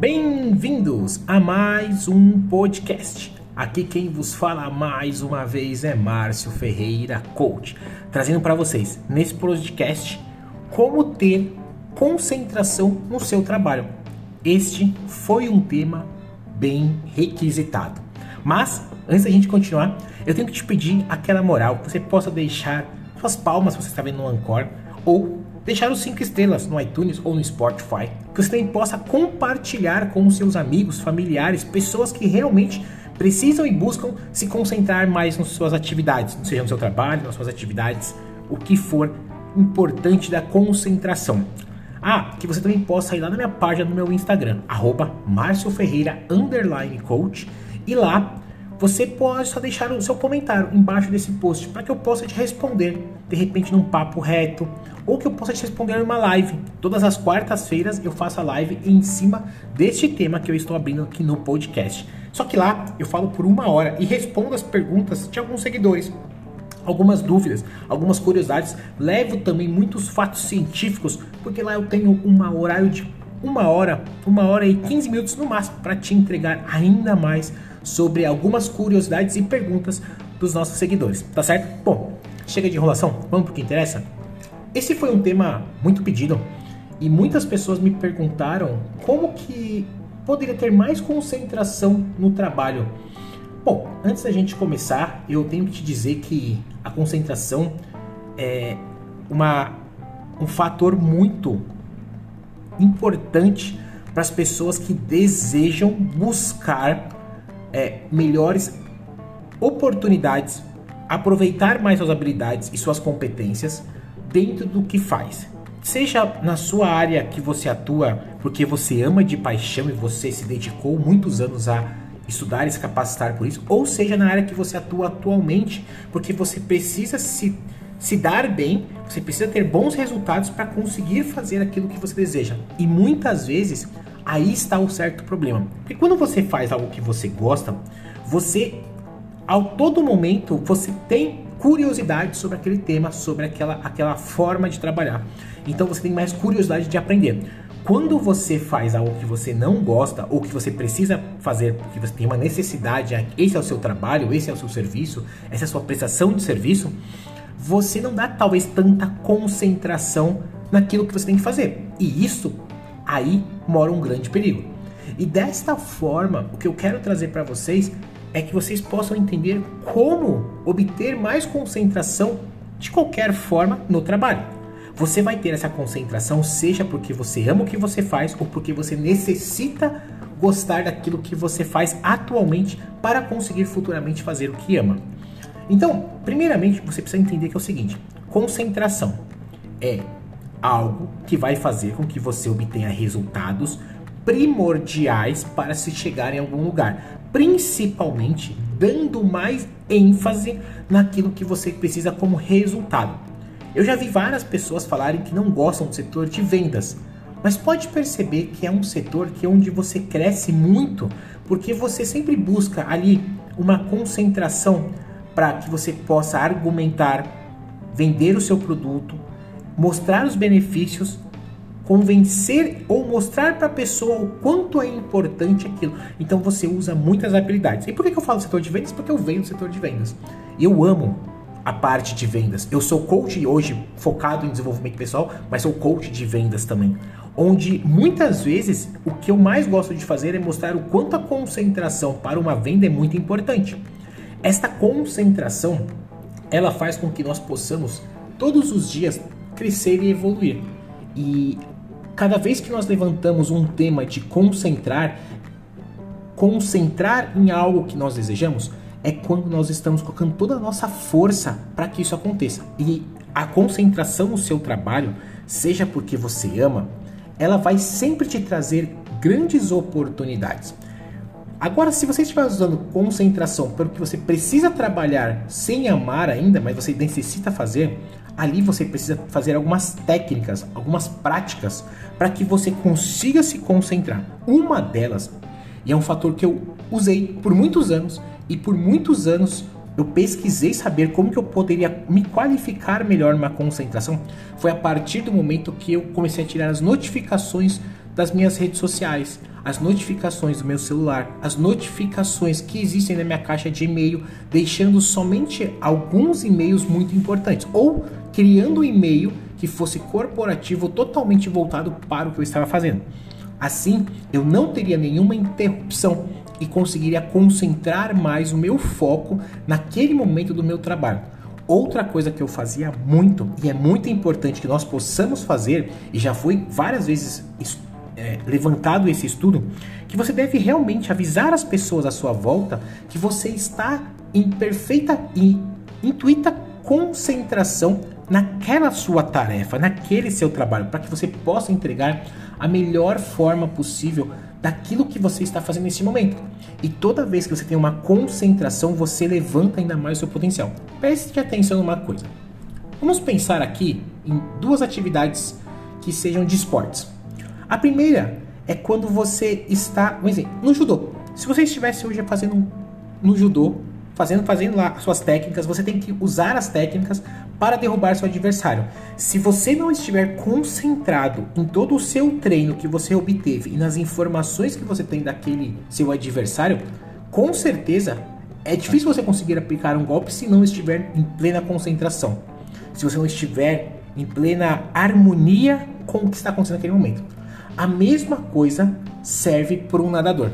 Bem-vindos a mais um podcast. Aqui quem vos fala mais uma vez é Márcio Ferreira, coach, trazendo para vocês nesse podcast como ter concentração no seu trabalho. Este foi um tema bem requisitado. Mas antes da gente continuar, eu tenho que te pedir aquela moral que você possa deixar suas palmas se você está vendo no Anchor ou deixar os 5 estrelas no iTunes ou no Spotify, que você também possa compartilhar com seus amigos, familiares, pessoas que realmente precisam e buscam se concentrar mais nas suas atividades, seja no seu trabalho, nas suas atividades, o que for importante da concentração. Ah, que você também possa ir lá na minha página no meu Instagram, arroba Coach, e lá você pode só deixar o seu comentário embaixo desse post para que eu possa te responder, de repente num papo reto, ou que eu possa te responder numa live. Todas as quartas-feiras eu faço a live em cima deste tema que eu estou abrindo aqui no podcast. Só que lá eu falo por uma hora e respondo as perguntas de alguns seguidores algumas dúvidas, algumas curiosidades, levo também muitos fatos científicos, porque lá eu tenho um horário de uma hora, uma hora e 15 minutos no máximo para te entregar ainda mais sobre algumas curiosidades e perguntas dos nossos seguidores, tá certo? Bom, chega de enrolação, vamos pro que interessa? Esse foi um tema muito pedido e muitas pessoas me perguntaram como que poderia ter mais concentração no trabalho. Bom, antes da gente começar, eu tenho que te dizer que a concentração é uma, um fator muito importante para as pessoas que desejam buscar é, melhores oportunidades, aproveitar mais suas habilidades e suas competências dentro do que faz. Seja na sua área que você atua porque você ama de paixão e você se dedicou muitos anos a estudar e se capacitar por isso, ou seja na área que você atua atualmente porque você precisa se, se dar bem, você precisa ter bons resultados para conseguir fazer aquilo que você deseja. E muitas vezes Aí está o certo problema. Porque quando você faz algo que você gosta, você, ao todo momento, você tem curiosidade sobre aquele tema, sobre aquela, aquela forma de trabalhar. Então você tem mais curiosidade de aprender. Quando você faz algo que você não gosta ou que você precisa fazer porque você tem uma necessidade, esse é o seu trabalho, esse é o seu serviço, essa é a sua prestação de serviço, você não dá talvez tanta concentração naquilo que você tem que fazer. E isso aí mora um grande perigo. E desta forma, o que eu quero trazer para vocês é que vocês possam entender como obter mais concentração de qualquer forma no trabalho. Você vai ter essa concentração seja porque você ama o que você faz ou porque você necessita gostar daquilo que você faz atualmente para conseguir futuramente fazer o que ama. Então, primeiramente, você precisa entender que é o seguinte: concentração é algo que vai fazer com que você obtenha resultados primordiais para se chegar em algum lugar, principalmente dando mais ênfase naquilo que você precisa como resultado. Eu já vi várias pessoas falarem que não gostam do setor de vendas, mas pode perceber que é um setor que é onde você cresce muito, porque você sempre busca ali uma concentração para que você possa argumentar, vender o seu produto, mostrar os benefícios, convencer ou mostrar para a pessoa o quanto é importante aquilo. Então você usa muitas habilidades. E por que eu falo setor de vendas? Porque eu venho do setor de vendas. Eu amo a parte de vendas. Eu sou coach hoje focado em desenvolvimento pessoal, mas sou coach de vendas também. Onde muitas vezes o que eu mais gosto de fazer é mostrar o quanto a concentração para uma venda é muito importante. Esta concentração ela faz com que nós possamos todos os dias crescer e evoluir. E cada vez que nós levantamos um tema de concentrar, concentrar em algo que nós desejamos, é quando nós estamos colocando toda a nossa força para que isso aconteça. E a concentração no seu trabalho, seja porque você ama, ela vai sempre te trazer grandes oportunidades. Agora, se você estiver usando concentração pelo que você precisa trabalhar sem amar ainda, mas você necessita fazer, ali você precisa fazer algumas técnicas, algumas práticas para que você consiga se concentrar. Uma delas, e é um fator que eu usei por muitos anos e por muitos anos eu pesquisei saber como que eu poderia me qualificar melhor numa concentração, foi a partir do momento que eu comecei a tirar as notificações das minhas redes sociais, as notificações do meu celular, as notificações que existem na minha caixa de e-mail, deixando somente alguns e-mails muito importantes ou criando um e-mail que fosse corporativo totalmente voltado para o que eu estava fazendo. Assim, eu não teria nenhuma interrupção e conseguiria concentrar mais o meu foco naquele momento do meu trabalho. Outra coisa que eu fazia muito e é muito importante que nós possamos fazer, e já foi várias vezes é, levantado esse estudo, que você deve realmente avisar as pessoas à sua volta que você está em perfeita e intuita concentração naquela sua tarefa, naquele seu trabalho, para que você possa entregar a melhor forma possível daquilo que você está fazendo nesse momento. E toda vez que você tem uma concentração, você levanta ainda mais o seu potencial. Preste atenção numa coisa. Vamos pensar aqui em duas atividades que sejam de esportes. A primeira é quando você está, vamos dizer, no judô. Se você estivesse hoje fazendo no judô, fazendo, fazendo lá suas técnicas, você tem que usar as técnicas para derrubar seu adversário. Se você não estiver concentrado em todo o seu treino que você obteve e nas informações que você tem daquele seu adversário, com certeza é difícil você conseguir aplicar um golpe se não estiver em plena concentração. Se você não estiver em plena harmonia com o que está acontecendo naquele momento. A mesma coisa serve para um nadador.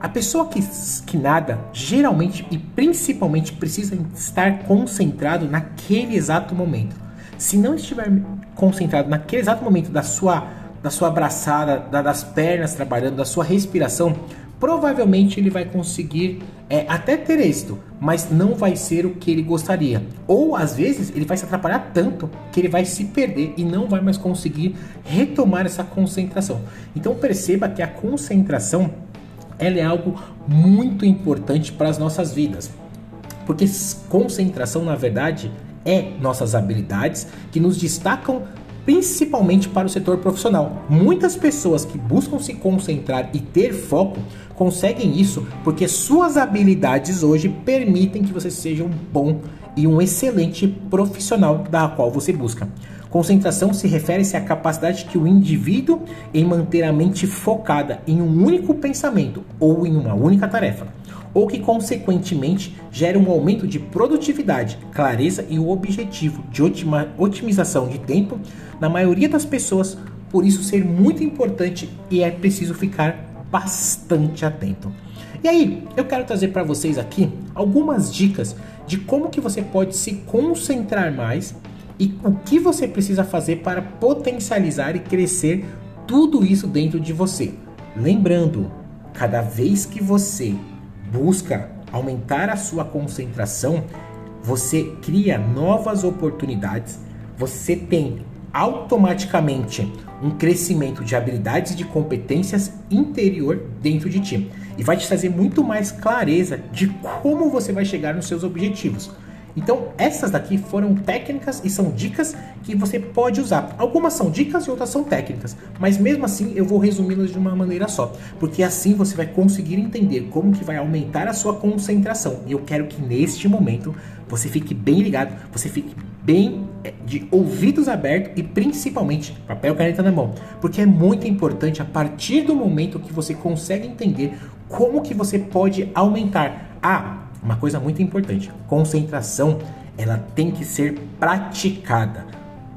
A pessoa que, que nada geralmente e principalmente precisa estar concentrado naquele exato momento. Se não estiver concentrado naquele exato momento da sua, da sua abraçada, da, das pernas trabalhando, da sua respiração, provavelmente ele vai conseguir é, até ter êxito, mas não vai ser o que ele gostaria. Ou às vezes ele vai se atrapalhar tanto que ele vai se perder e não vai mais conseguir retomar essa concentração. Então perceba que a concentração ela é algo muito importante para as nossas vidas. Porque concentração, na verdade, é nossas habilidades que nos destacam principalmente para o setor profissional. Muitas pessoas que buscam se concentrar e ter foco conseguem isso porque suas habilidades hoje permitem que você seja um bom e um excelente profissional da qual você busca. Concentração se refere-se à capacidade que o indivíduo em manter a mente focada em um único pensamento ou em uma única tarefa, ou que consequentemente gera um aumento de produtividade, clareza e o objetivo de otimização de tempo na maioria das pessoas, por isso ser muito importante e é preciso ficar bastante atento. E aí, eu quero trazer para vocês aqui algumas dicas de como que você pode se concentrar mais e o que você precisa fazer para potencializar e crescer tudo isso dentro de você. Lembrando, cada vez que você busca aumentar a sua concentração, você cria novas oportunidades, você tem automaticamente um crescimento de habilidades e de competências interior dentro de ti e vai te trazer muito mais clareza de como você vai chegar nos seus objetivos. Então, essas daqui foram técnicas e são dicas que você pode usar. Algumas são dicas e outras são técnicas, mas mesmo assim eu vou resumi-las de uma maneira só, porque assim você vai conseguir entender como que vai aumentar a sua concentração. E eu quero que neste momento você fique bem ligado, você fique bem é, de ouvidos abertos e principalmente papel e caneta na mão, porque é muito importante a partir do momento que você consegue entender como que você pode aumentar a uma coisa muito importante: concentração ela tem que ser praticada.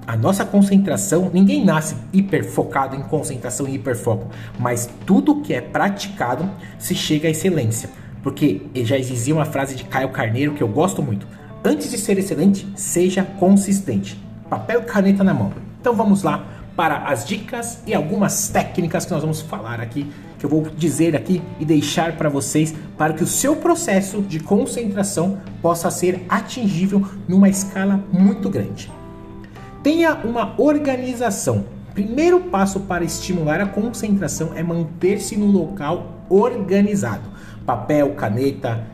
A nossa concentração, ninguém nasce hiper focado em concentração e hiperfoco, mas tudo que é praticado se chega à excelência. Porque já existia uma frase de Caio Carneiro que eu gosto muito: antes de ser excelente, seja consistente. Papel e caneta na mão. Então vamos lá para as dicas e algumas técnicas que nós vamos falar aqui que eu vou dizer aqui e deixar para vocês para que o seu processo de concentração possa ser atingível numa escala muito grande. Tenha uma organização. Primeiro passo para estimular a concentração é manter-se no local organizado. Papel, caneta,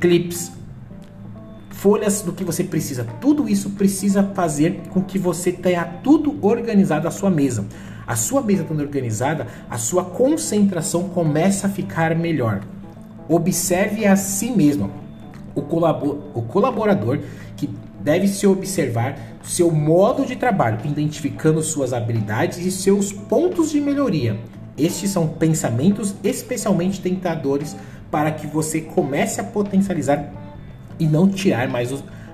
clips, folhas do que você precisa. Tudo isso precisa fazer com que você tenha tudo organizado à sua mesa a sua mesa estando organizada, a sua concentração começa a ficar melhor. Observe a si mesmo. O, colabor, o colaborador que deve se observar seu modo de trabalho, identificando suas habilidades e seus pontos de melhoria. Estes são pensamentos especialmente tentadores para que você comece a potencializar e não tirar mais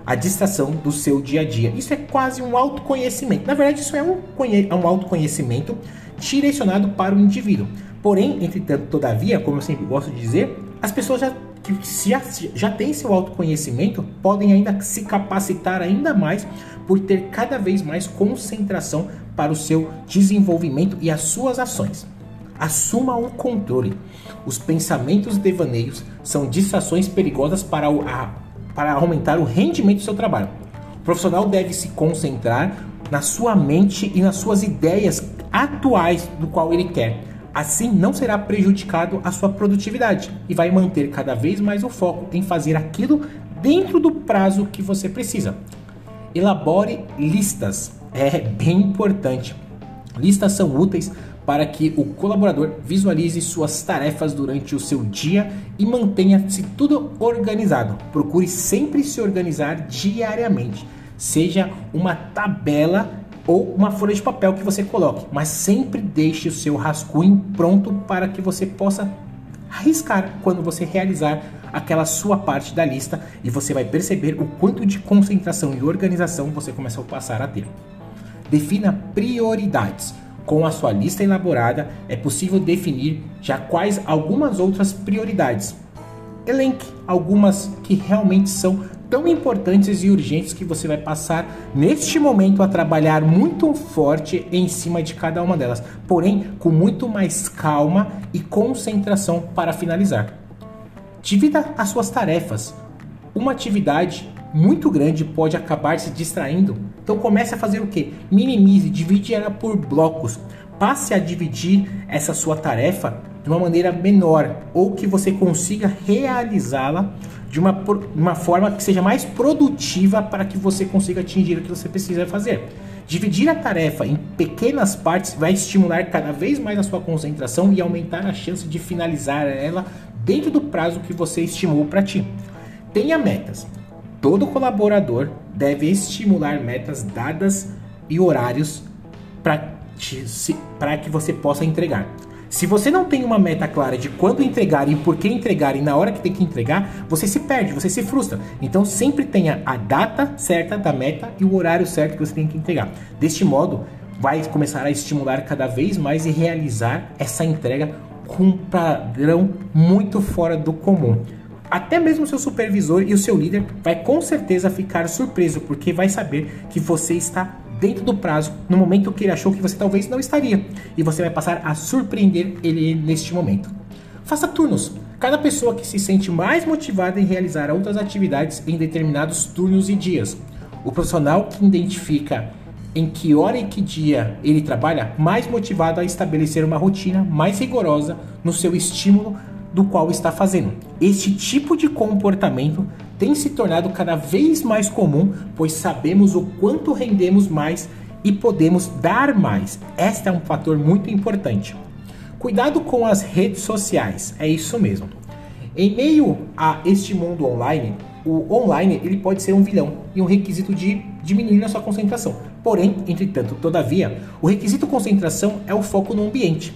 a distração do seu dia a dia. Isso é quase um autoconhecimento. Na verdade, isso é um, é um autoconhecimento direcionado para o indivíduo. Porém, entretanto, todavia, como eu sempre gosto de dizer, as pessoas já que já, já têm seu autoconhecimento podem ainda se capacitar ainda mais por ter cada vez mais concentração para o seu desenvolvimento e as suas ações. Assuma o controle. Os pensamentos devaneios são distrações perigosas para, a, para aumentar o rendimento do seu trabalho. O profissional deve se concentrar na sua mente e nas suas ideias atuais do qual ele quer. Assim, não será prejudicado a sua produtividade e vai manter cada vez mais o foco em fazer aquilo dentro do prazo que você precisa. Elabore listas. É bem importante. Listas são úteis para que o colaborador visualize suas tarefas durante o seu dia e mantenha-se tudo organizado. Procure sempre se organizar diariamente. Seja uma tabela ou uma folha de papel que você coloque, mas sempre deixe o seu rascunho pronto para que você possa arriscar quando você realizar aquela sua parte da lista e você vai perceber o quanto de concentração e organização você começa a passar a ter. Defina prioridades. Com a sua lista elaborada, é possível definir já quais algumas outras prioridades. Elenque algumas que realmente são tão importantes e urgentes que você vai passar neste momento a trabalhar muito forte em cima de cada uma delas, porém com muito mais calma e concentração para finalizar. Divida as suas tarefas. Uma atividade muito grande pode acabar se distraindo. Então comece a fazer o que? Minimize, divide ela por blocos. Passe a dividir essa sua tarefa de uma maneira menor ou que você consiga realizá-la de uma, uma forma que seja mais produtiva para que você consiga atingir o que você precisa fazer. Dividir a tarefa em pequenas partes vai estimular cada vez mais a sua concentração e aumentar a chance de finalizar ela dentro do prazo que você estimou para ti. Tenha metas. Todo colaborador deve estimular metas dadas e horários para que você possa entregar. Se você não tem uma meta clara de quando entregar e por que entregar e na hora que tem que entregar, você se perde, você se frustra. Então sempre tenha a data certa da meta e o horário certo que você tem que entregar. Deste modo, vai começar a estimular cada vez mais e realizar essa entrega com um padrão muito fora do comum. Até mesmo seu supervisor e o seu líder vai com certeza ficar surpreso, porque vai saber que você está dentro do prazo, no momento que ele achou que você talvez não estaria, e você vai passar a surpreender ele neste momento. Faça turnos. Cada pessoa que se sente mais motivada em realizar outras atividades em determinados turnos e dias. O profissional que identifica em que hora e que dia ele trabalha, mais motivado a estabelecer uma rotina mais rigorosa no seu estímulo do qual está fazendo. Este tipo de comportamento tem se tornado cada vez mais comum, pois sabemos o quanto rendemos mais e podemos dar mais. Este é um fator muito importante. Cuidado com as redes sociais, é isso mesmo. Em meio a este mundo online, o online ele pode ser um vilão e um requisito de diminuir a sua concentração. Porém, entretanto, todavia, o requisito concentração é o foco no ambiente.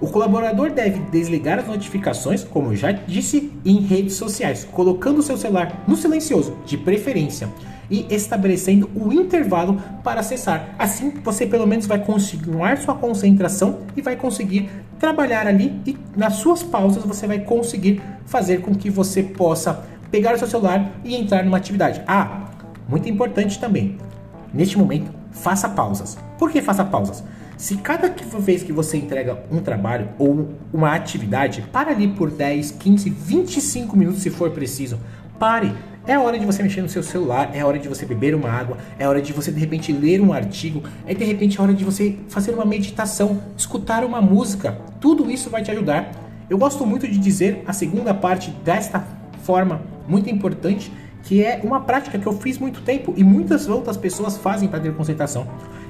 O colaborador deve desligar as notificações, como já disse, em redes sociais, colocando o seu celular no silencioso, de preferência, e estabelecendo o intervalo para acessar. Assim, você pelo menos vai continuar sua concentração e vai conseguir trabalhar ali e nas suas pausas você vai conseguir fazer com que você possa pegar o seu celular e entrar numa atividade. Ah, muito importante também. Neste momento, faça pausas. Por que faça pausas? Se cada vez que você entrega um trabalho ou uma atividade, para ali por 10, 15, 25 minutos se for preciso. Pare. É hora de você mexer no seu celular, é hora de você beber uma água, é hora de você de repente ler um artigo, é de repente a hora de você fazer uma meditação, escutar uma música. Tudo isso vai te ajudar. Eu gosto muito de dizer a segunda parte desta forma muito importante, que é uma prática que eu fiz muito tempo e muitas outras pessoas fazem para ter concentração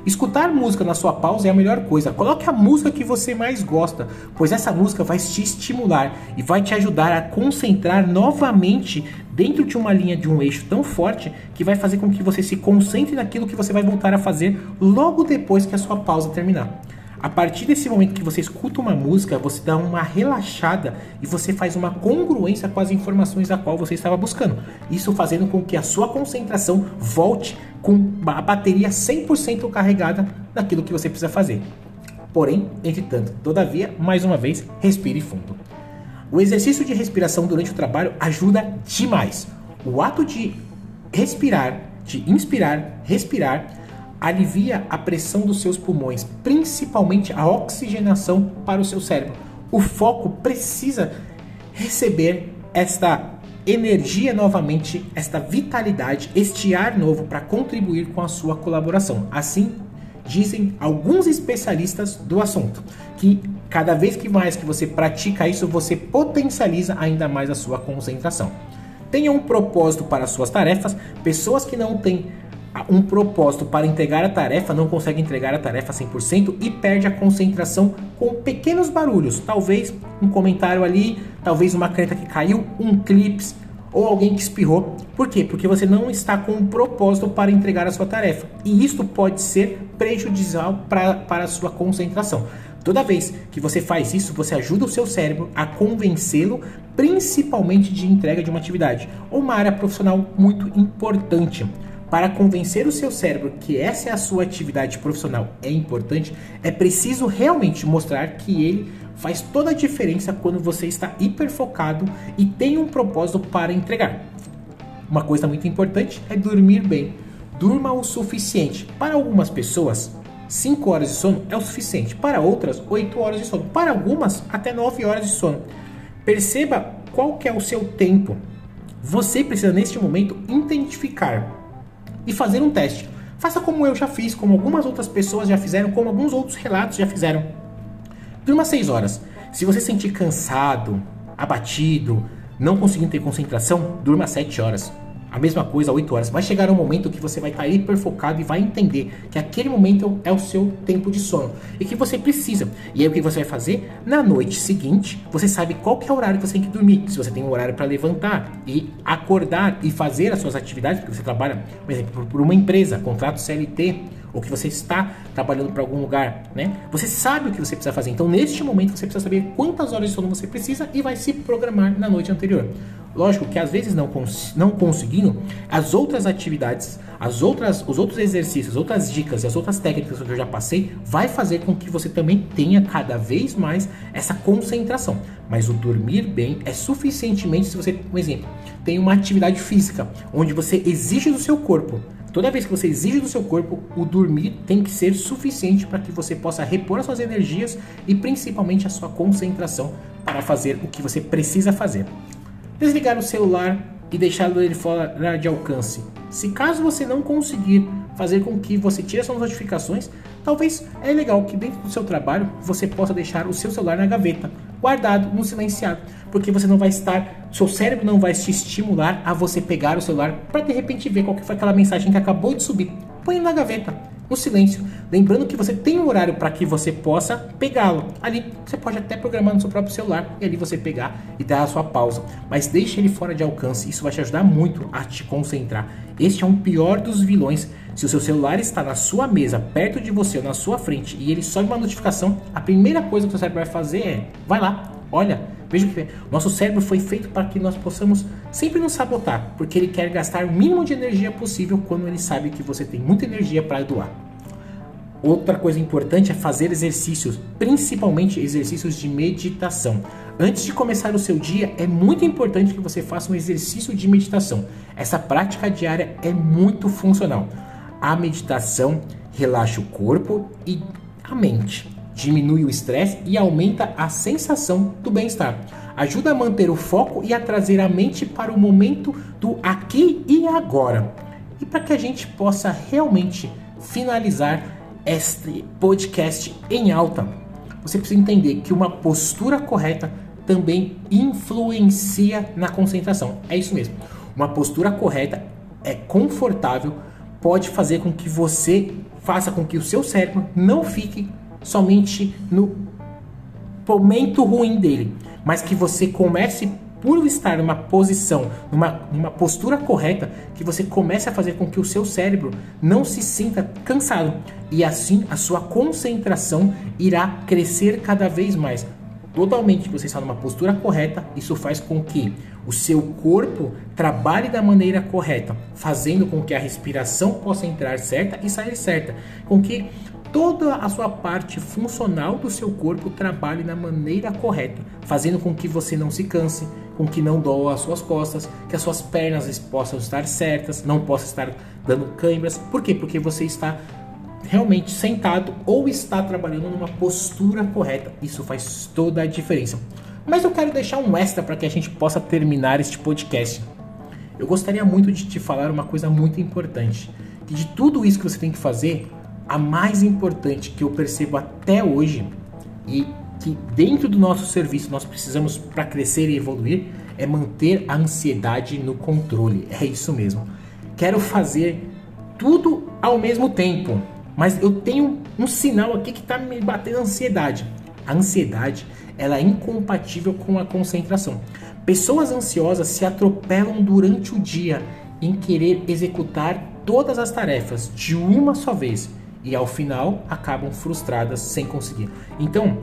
Escutar música na sua pausa é a melhor coisa. Coloque a música que você mais gosta, pois essa música vai te estimular e vai te ajudar a concentrar novamente dentro de uma linha de um eixo tão forte que vai fazer com que você se concentre naquilo que você vai voltar a fazer logo depois que a sua pausa terminar. A partir desse momento que você escuta uma música, você dá uma relaxada e você faz uma congruência com as informações a qual você estava buscando. Isso fazendo com que a sua concentração volte com a bateria 100% carregada naquilo que você precisa fazer. Porém, entretanto, todavia, mais uma vez, respire fundo. O exercício de respiração durante o trabalho ajuda demais. O ato de respirar, de inspirar, respirar, alivia a pressão dos seus pulmões, principalmente a oxigenação para o seu cérebro. O foco precisa receber esta energia novamente, esta vitalidade, este ar novo para contribuir com a sua colaboração. Assim dizem alguns especialistas do assunto, que cada vez que mais que você pratica isso, você potencializa ainda mais a sua concentração. Tenha um propósito para as suas tarefas. Pessoas que não têm um propósito para entregar a tarefa, não consegue entregar a tarefa 100% e perde a concentração com pequenos barulhos. Talvez um comentário ali, talvez uma caneta que caiu, um clips ou alguém que espirrou. Por quê? Porque você não está com um propósito para entregar a sua tarefa. E isto pode ser prejudicial para, para a sua concentração. Toda vez que você faz isso, você ajuda o seu cérebro a convencê-lo, principalmente de entrega de uma atividade ou uma área profissional muito importante. Para convencer o seu cérebro que essa é a sua atividade profissional é importante, é preciso realmente mostrar que ele faz toda a diferença quando você está hiperfocado e tem um propósito para entregar. Uma coisa muito importante é dormir bem. Durma o suficiente. Para algumas pessoas, 5 horas de sono é o suficiente. Para outras, 8 horas de sono. Para algumas, até 9 horas de sono. Perceba qual que é o seu tempo. Você precisa neste momento identificar e fazer um teste. Faça como eu já fiz, como algumas outras pessoas já fizeram, como alguns outros relatos já fizeram. Durma 6 horas. Se você sentir cansado, abatido, não conseguindo ter concentração, durma 7 horas. A mesma coisa, 8 horas. Vai chegar um momento que você vai estar hiper focado e vai entender que aquele momento é o seu tempo de sono e que você precisa. E aí o que você vai fazer? Na noite seguinte, você sabe qual que é o horário que você tem que dormir. Se você tem um horário para levantar e acordar e fazer as suas atividades, porque você trabalha, por exemplo, por uma empresa, contrato CLT, ou que você está trabalhando para algum lugar, né? Você sabe o que você precisa fazer. Então, neste momento, você precisa saber quantas horas de sono você precisa e vai se programar na noite anterior. Lógico que às vezes não, cons não conseguindo, as outras atividades, as outras, os outros exercícios, outras dicas e as outras técnicas que eu já passei, vai fazer com que você também tenha cada vez mais essa concentração. Mas o dormir bem é suficientemente se você, por exemplo, tem uma atividade física onde você exige do seu corpo Toda vez que você exige do seu corpo, o dormir tem que ser suficiente para que você possa repor as suas energias e principalmente a sua concentração para fazer o que você precisa fazer. Desligar o celular e deixá-lo ele fora de alcance. Se caso você não conseguir fazer com que você tire essas notificações, talvez é legal que dentro do seu trabalho você possa deixar o seu celular na gaveta, guardado, no silenciado, porque você não vai estar, seu cérebro não vai te estimular a você pegar o celular para de repente ver qual que foi aquela mensagem que acabou de subir. Põe na gaveta no silêncio. Lembrando que você tem um horário para que você possa pegá-lo. Ali você pode até programar no seu próprio celular e ali você pegar e dar a sua pausa. Mas deixe ele fora de alcance. Isso vai te ajudar muito a te concentrar. Este é um pior dos vilões. Se o seu celular está na sua mesa, perto de você ou na sua frente e ele sobe uma notificação, a primeira coisa que o seu cérebro vai fazer é: vai lá, olha, Veja que nosso cérebro foi feito para que nós possamos sempre nos sabotar, porque ele quer gastar o mínimo de energia possível quando ele sabe que você tem muita energia para doar. Outra coisa importante é fazer exercícios, principalmente exercícios de meditação. Antes de começar o seu dia, é muito importante que você faça um exercício de meditação. Essa prática diária é muito funcional. A meditação relaxa o corpo e a mente diminui o estresse e aumenta a sensação do bem-estar. Ajuda a manter o foco e a trazer a mente para o momento do aqui e agora. E para que a gente possa realmente finalizar este podcast em alta, você precisa entender que uma postura correta também influencia na concentração. É isso mesmo. Uma postura correta é confortável pode fazer com que você faça com que o seu cérebro não fique somente no momento ruim dele, mas que você comece por estar numa posição, numa, numa postura correta, que você comece a fazer com que o seu cérebro não se sinta cansado. E assim a sua concentração irá crescer cada vez mais. Totalmente você está numa postura correta, isso faz com que o seu corpo trabalhe da maneira correta, fazendo com que a respiração possa entrar certa e sair certa, com que toda a sua parte funcional do seu corpo trabalhe da maneira correta, fazendo com que você não se canse, com que não doa as suas costas, que as suas pernas possam estar certas, não possa estar dando câimbras. Por quê? Porque você está realmente sentado ou está trabalhando numa postura correta. Isso faz toda a diferença. Mas eu quero deixar um extra para que a gente possa terminar este podcast. Eu gostaria muito de te falar uma coisa muito importante. Que de tudo isso que você tem que fazer, a mais importante que eu percebo até hoje e que dentro do nosso serviço nós precisamos para crescer e evoluir é manter a ansiedade no controle. É isso mesmo. Quero fazer tudo ao mesmo tempo, mas eu tenho um sinal aqui que está me batendo ansiedade. A ansiedade ela é incompatível com a concentração. Pessoas ansiosas se atropelam durante o dia em querer executar todas as tarefas de uma só vez e ao final acabam frustradas sem conseguir. Então,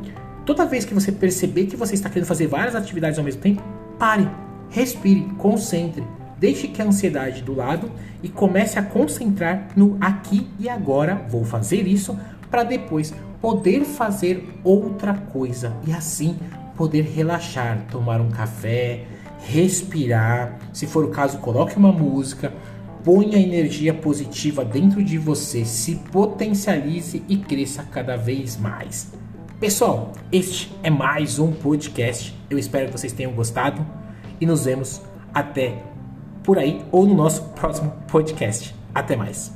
Toda vez que você perceber que você está querendo fazer várias atividades ao mesmo tempo, pare, respire, concentre, deixe que a ansiedade do lado e comece a concentrar no aqui e agora. Vou fazer isso para depois poder fazer outra coisa e assim poder relaxar, tomar um café, respirar. Se for o caso, coloque uma música, ponha energia positiva dentro de você, se potencialize e cresça cada vez mais. Pessoal, este é mais um podcast. Eu espero que vocês tenham gostado e nos vemos até por aí ou no nosso próximo podcast. Até mais.